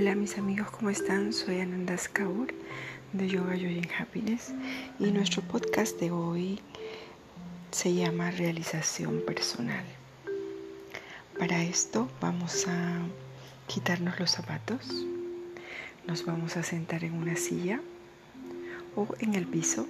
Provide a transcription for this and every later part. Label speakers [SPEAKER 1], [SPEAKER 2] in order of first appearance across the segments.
[SPEAKER 1] Hola mis amigos, ¿cómo están? Soy Anandas Kaur de Yoga and Happiness y nuestro podcast de hoy se llama Realización Personal. Para esto vamos a quitarnos los zapatos, nos vamos a sentar en una silla o en el piso,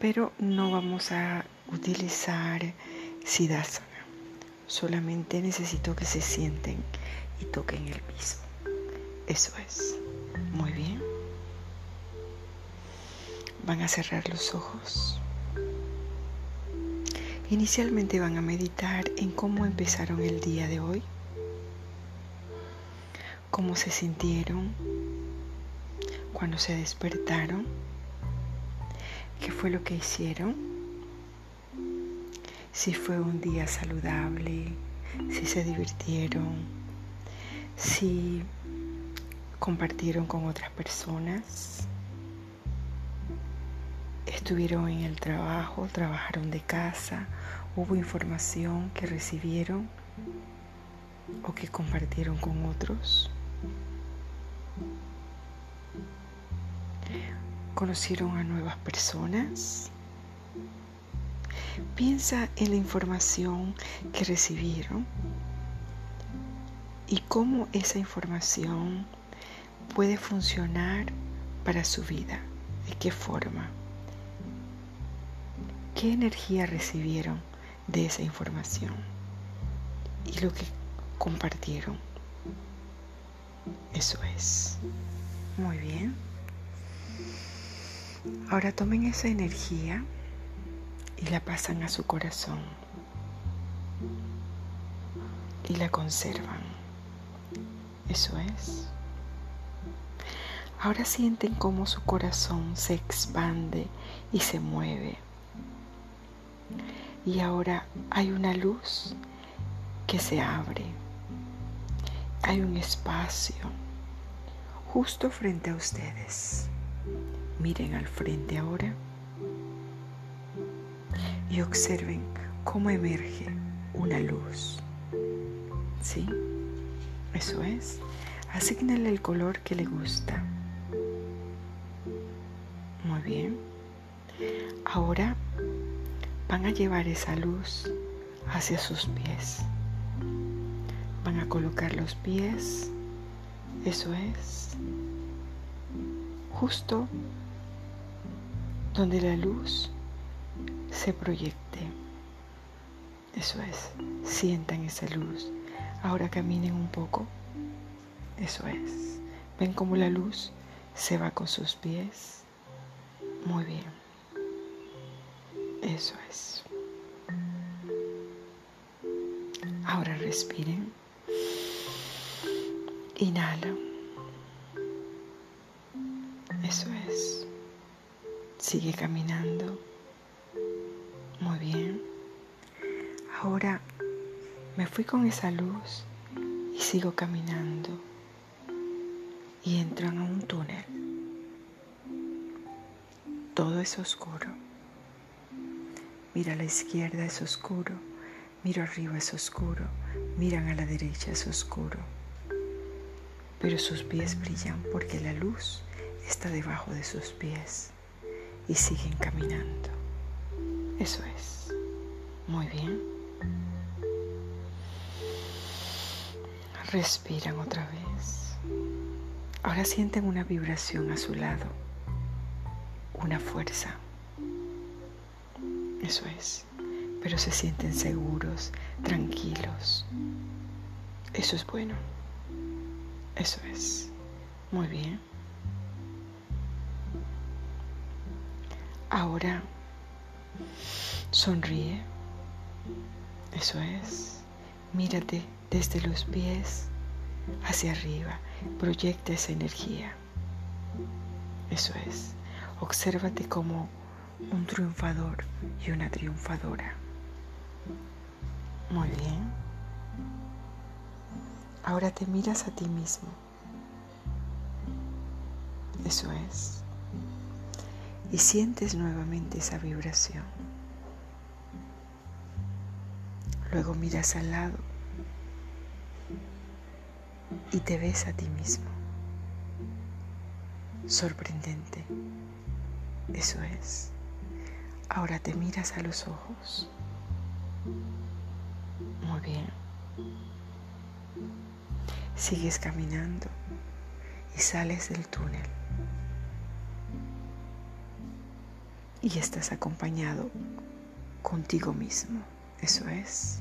[SPEAKER 1] pero no vamos a utilizar Siddhasana. Solamente necesito que se sienten y toquen el piso. Eso es. Muy bien. Van a cerrar los ojos. Inicialmente van a meditar en cómo empezaron el día de hoy, cómo se sintieron cuando se despertaron, qué fue lo que hicieron si fue un día saludable, si se divirtieron, si compartieron con otras personas, estuvieron en el trabajo, trabajaron de casa, hubo información que recibieron o que compartieron con otros. Conocieron a nuevas personas Piensa en la información que recibieron y cómo esa información puede funcionar para su vida, de qué forma, qué energía recibieron de esa información y lo que compartieron. Eso es. Muy bien. Ahora tomen esa energía y la pasan a su corazón y la conservan. Eso es. Ahora sienten cómo su corazón se expande y se mueve. Y ahora hay una luz que se abre. Hay un espacio justo frente a ustedes. Miren al frente ahora y observen cómo emerge una luz. ¿Sí? Eso es. Asignale el color que le gusta. Muy bien. Ahora van a llevar esa luz hacia sus pies. Van a colocar los pies. Eso es. Justo donde la luz se proyecte. Eso es, sientan esa luz. Ahora caminen un poco. Eso es. Ven cómo la luz se va con sus pies. Muy bien. Eso es. Ahora respiren. Inhala. Eso es. Sigue caminando. Muy bien. Ahora me fui con esa luz y sigo caminando y entran a un túnel. Todo es oscuro. Mira a la izquierda es oscuro, miro arriba es oscuro, miran a la derecha es oscuro. Pero sus pies brillan porque la luz está debajo de sus pies y siguen caminando. Eso es. Muy bien. Respiran otra vez. Ahora sienten una vibración a su lado, una fuerza. Eso es. Pero se sienten seguros, tranquilos. Eso es bueno. Eso es. Muy bien. Ahora Sonríe. Eso es. Mírate desde los pies hacia arriba. Proyecta esa energía. Eso es. Obsérvate como un triunfador y una triunfadora. Muy bien. Ahora te miras a ti mismo. Eso es y sientes nuevamente esa vibración. Luego miras al lado y te ves a ti mismo. Sorprendente. Eso es. Ahora te miras a los ojos. Muy bien. Sigues caminando y sales del túnel. Y estás acompañado contigo mismo. Eso es.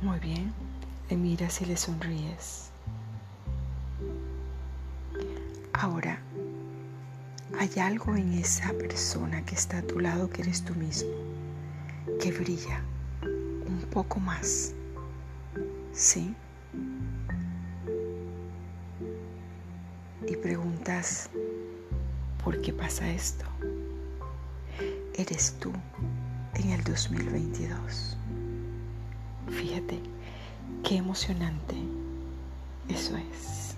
[SPEAKER 1] Muy bien. Le miras y le sonríes. Ahora, hay algo en esa persona que está a tu lado que eres tú mismo, que brilla un poco más. ¿Sí? Y preguntas, ¿por qué pasa esto? Eres tú en el 2022. Fíjate, qué emocionante eso es.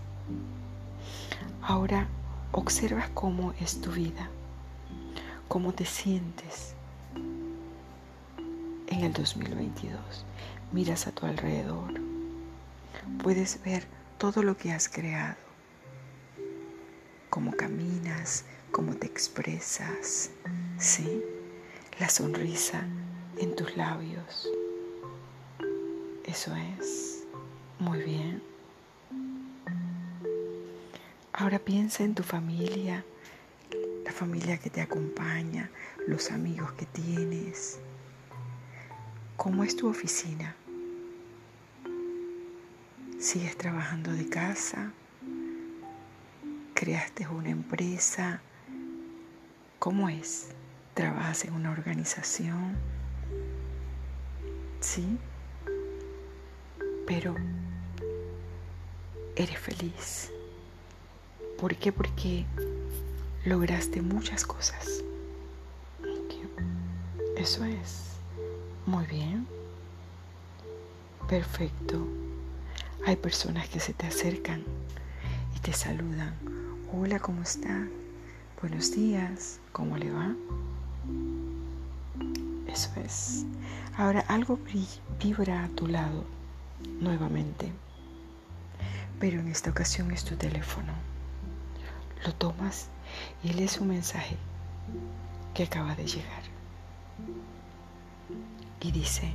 [SPEAKER 1] Ahora observa cómo es tu vida, cómo te sientes en el 2022. Miras a tu alrededor, puedes ver todo lo que has creado, cómo caminas, cómo te expresas, ¿sí? La sonrisa en tus labios. Eso es. Muy bien. Ahora piensa en tu familia, la familia que te acompaña, los amigos que tienes. ¿Cómo es tu oficina? ¿Sigues trabajando de casa? ¿Creaste una empresa? ¿Cómo es? ¿Trabajas en una organización? Sí pero eres feliz. ¿Por qué? Porque lograste muchas cosas. Eso es. Muy bien. Perfecto. Hay personas que se te acercan y te saludan. Hola, ¿cómo está? Buenos días. ¿Cómo le va? Eso es. Ahora algo vibra a tu lado nuevamente. Pero en esta ocasión es tu teléfono. Lo tomas y lees un mensaje que acaba de llegar. Y dice,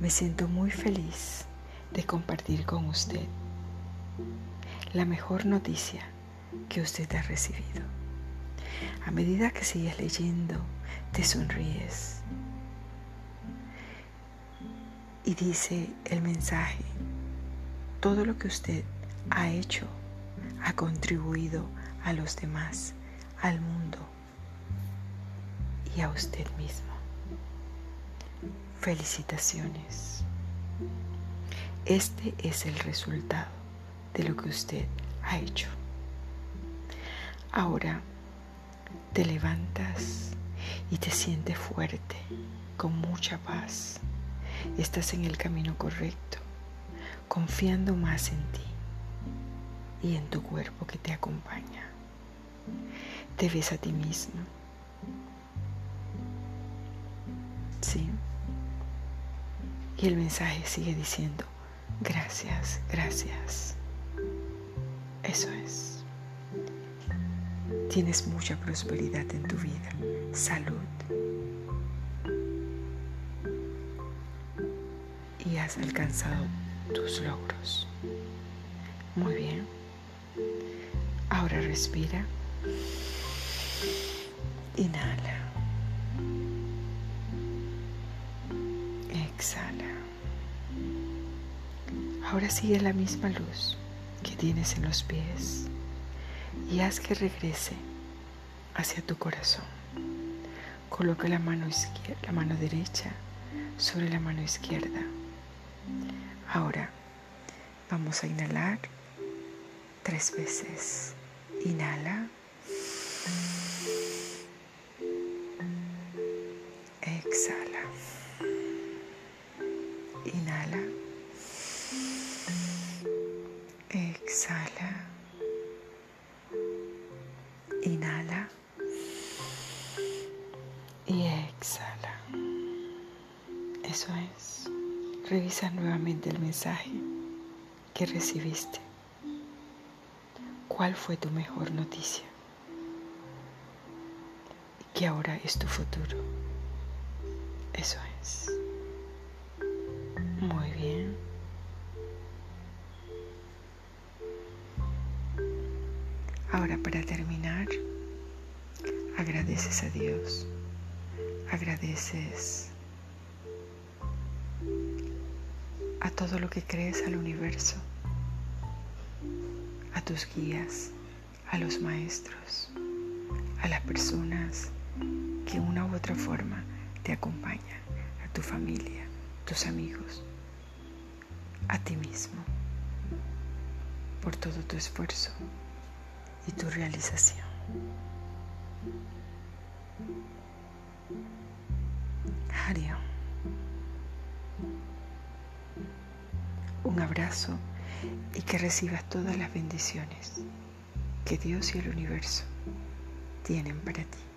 [SPEAKER 1] me siento muy feliz de compartir con usted la mejor noticia que usted ha recibido. A medida que sigues leyendo, te sonríes y dice el mensaje, todo lo que usted ha hecho ha contribuido a los demás, al mundo y a usted mismo. Felicitaciones. Este es el resultado de lo que usted ha hecho. Ahora te levantas y te sientes fuerte, con mucha paz estás en el camino correcto, confiando más en ti y en tu cuerpo que te acompaña. Te ves a ti mismo. Sí. Y el mensaje sigue diciendo, gracias, gracias. Eso es. Tienes mucha prosperidad en tu vida, salud, y has alcanzado tus logros. Muy bien. Ahora respira. Inhala. Exhala. Ahora sigue la misma luz que tienes en los pies y haz que regrese hacia tu corazón. Coloca la mano, izquierda, la mano derecha sobre la mano izquierda Ahora vamos a inhalar tres veces. Inhala. Exhala. Inhala. Eso es. revisa nuevamente el mensaje que recibiste. ¿Cuál fue tu mejor noticia? Y que ahora es tu futuro. Eso es. Muy bien. Ahora para terminar, agradeces a Dios, agradeces a todo lo que crees al universo, a tus guías, a los maestros, a las personas que una u otra forma te acompañan, a tu familia, tus amigos, a ti mismo, por todo tu esfuerzo y tu realización. Un abrazo y que recibas todas las bendiciones que Dios y el universo tienen para ti.